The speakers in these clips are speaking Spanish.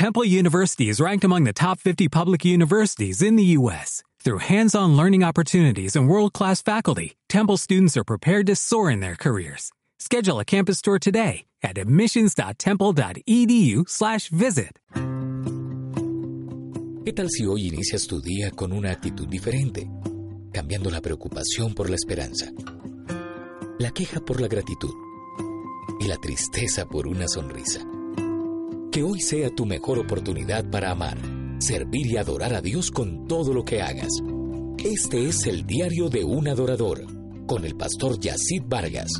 Temple University is ranked among the top 50 public universities in the U.S. Through hands-on learning opportunities and world-class faculty, Temple students are prepared to soar in their careers. Schedule a campus tour today at admissions.temple.edu/visit. ¿Qué tal si hoy inicias tu día con una actitud diferente, cambiando la preocupación por la esperanza, la queja por la gratitud y la tristeza por una sonrisa? Que hoy sea tu mejor oportunidad para amar, servir y adorar a Dios con todo lo que hagas. Este es el diario de un adorador, con el pastor Yacid Vargas.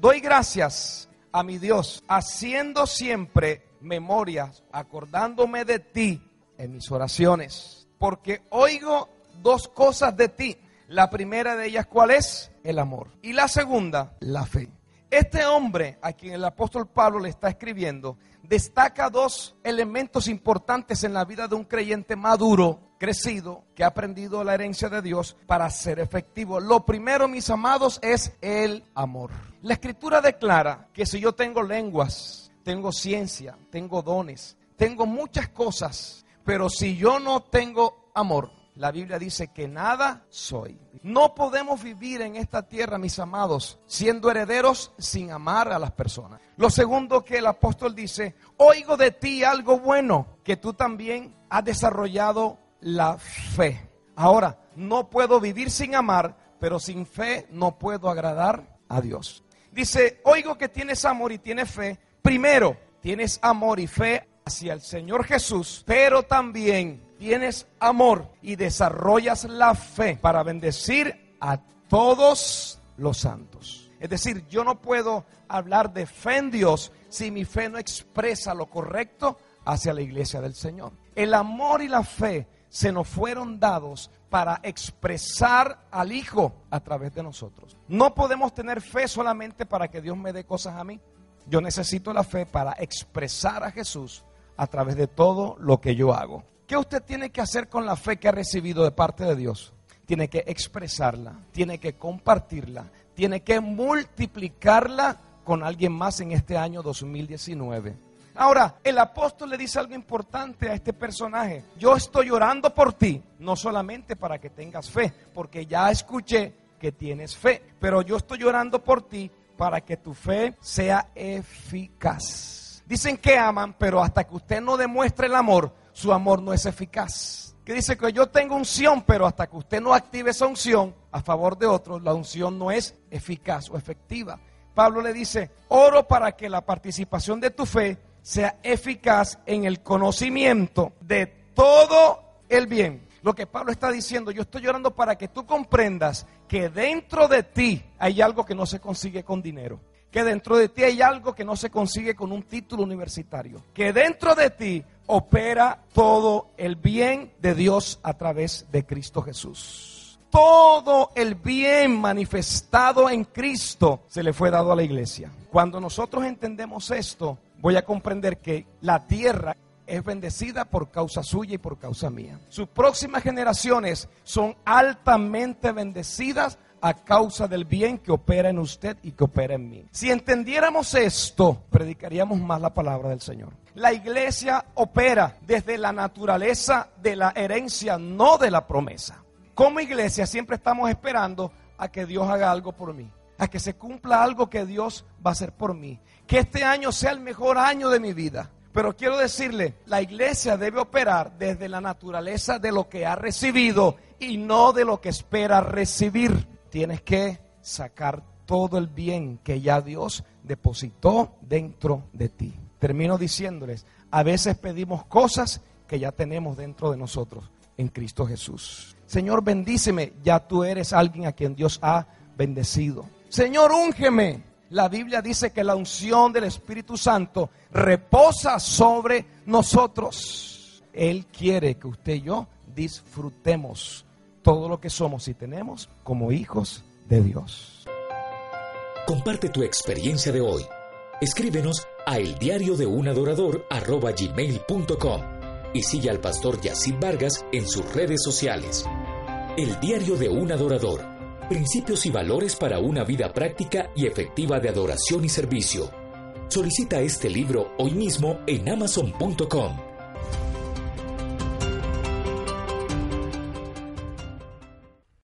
Doy gracias a mi Dios, haciendo siempre memorias, acordándome de ti en mis oraciones, porque oigo dos cosas de ti. La primera de ellas, ¿cuál es? El amor. Y la segunda, la fe. Este hombre a quien el apóstol Pablo le está escribiendo destaca dos elementos importantes en la vida de un creyente maduro, crecido, que ha aprendido la herencia de Dios para ser efectivo. Lo primero, mis amados, es el amor. La escritura declara que si yo tengo lenguas, tengo ciencia, tengo dones, tengo muchas cosas, pero si yo no tengo amor, la Biblia dice que nada soy. No podemos vivir en esta tierra, mis amados, siendo herederos sin amar a las personas. Lo segundo que el apóstol dice, oigo de ti algo bueno, que tú también has desarrollado la fe. Ahora, no puedo vivir sin amar, pero sin fe no puedo agradar a Dios. Dice, oigo que tienes amor y tienes fe. Primero, tienes amor y fe hacia el Señor Jesús, pero también tienes amor y desarrollas la fe para bendecir a todos los santos. Es decir, yo no puedo hablar de fe en Dios si mi fe no expresa lo correcto hacia la iglesia del Señor. El amor y la fe se nos fueron dados para expresar al Hijo a través de nosotros. No podemos tener fe solamente para que Dios me dé cosas a mí. Yo necesito la fe para expresar a Jesús a través de todo lo que yo hago. ¿Qué usted tiene que hacer con la fe que ha recibido de parte de Dios? Tiene que expresarla, tiene que compartirla, tiene que multiplicarla con alguien más en este año 2019. Ahora, el apóstol le dice algo importante a este personaje. Yo estoy orando por ti, no solamente para que tengas fe, porque ya escuché que tienes fe, pero yo estoy orando por ti para que tu fe sea eficaz. Dicen que aman, pero hasta que usted no demuestre el amor, su amor no es eficaz. Que dice que yo tengo unción, pero hasta que usted no active esa unción a favor de otros, la unción no es eficaz o efectiva. Pablo le dice, oro para que la participación de tu fe sea eficaz en el conocimiento de todo el bien. Lo que Pablo está diciendo, yo estoy llorando para que tú comprendas que dentro de ti hay algo que no se consigue con dinero que dentro de ti hay algo que no se consigue con un título universitario, que dentro de ti opera todo el bien de Dios a través de Cristo Jesús. Todo el bien manifestado en Cristo se le fue dado a la iglesia. Cuando nosotros entendemos esto, voy a comprender que la tierra es bendecida por causa suya y por causa mía. Sus próximas generaciones son altamente bendecidas a causa del bien que opera en usted y que opera en mí. Si entendiéramos esto, predicaríamos más la palabra del Señor. La iglesia opera desde la naturaleza de la herencia, no de la promesa. Como iglesia siempre estamos esperando a que Dios haga algo por mí, a que se cumpla algo que Dios va a hacer por mí, que este año sea el mejor año de mi vida. Pero quiero decirle, la iglesia debe operar desde la naturaleza de lo que ha recibido y no de lo que espera recibir tienes que sacar todo el bien que ya Dios depositó dentro de ti. Termino diciéndoles, a veces pedimos cosas que ya tenemos dentro de nosotros en Cristo Jesús. Señor, bendíceme, ya tú eres alguien a quien Dios ha bendecido. Señor, úngeme. La Biblia dice que la unción del Espíritu Santo reposa sobre nosotros. Él quiere que usted y yo disfrutemos todo lo que somos y tenemos como hijos de Dios. Comparte tu experiencia de hoy. Escríbenos a el diario de un adorador gmail.com y sigue al pastor Yacid Vargas en sus redes sociales. El diario de un adorador Principios y valores para una vida práctica y efectiva de adoración y servicio. Solicita este libro hoy mismo en amazon.com.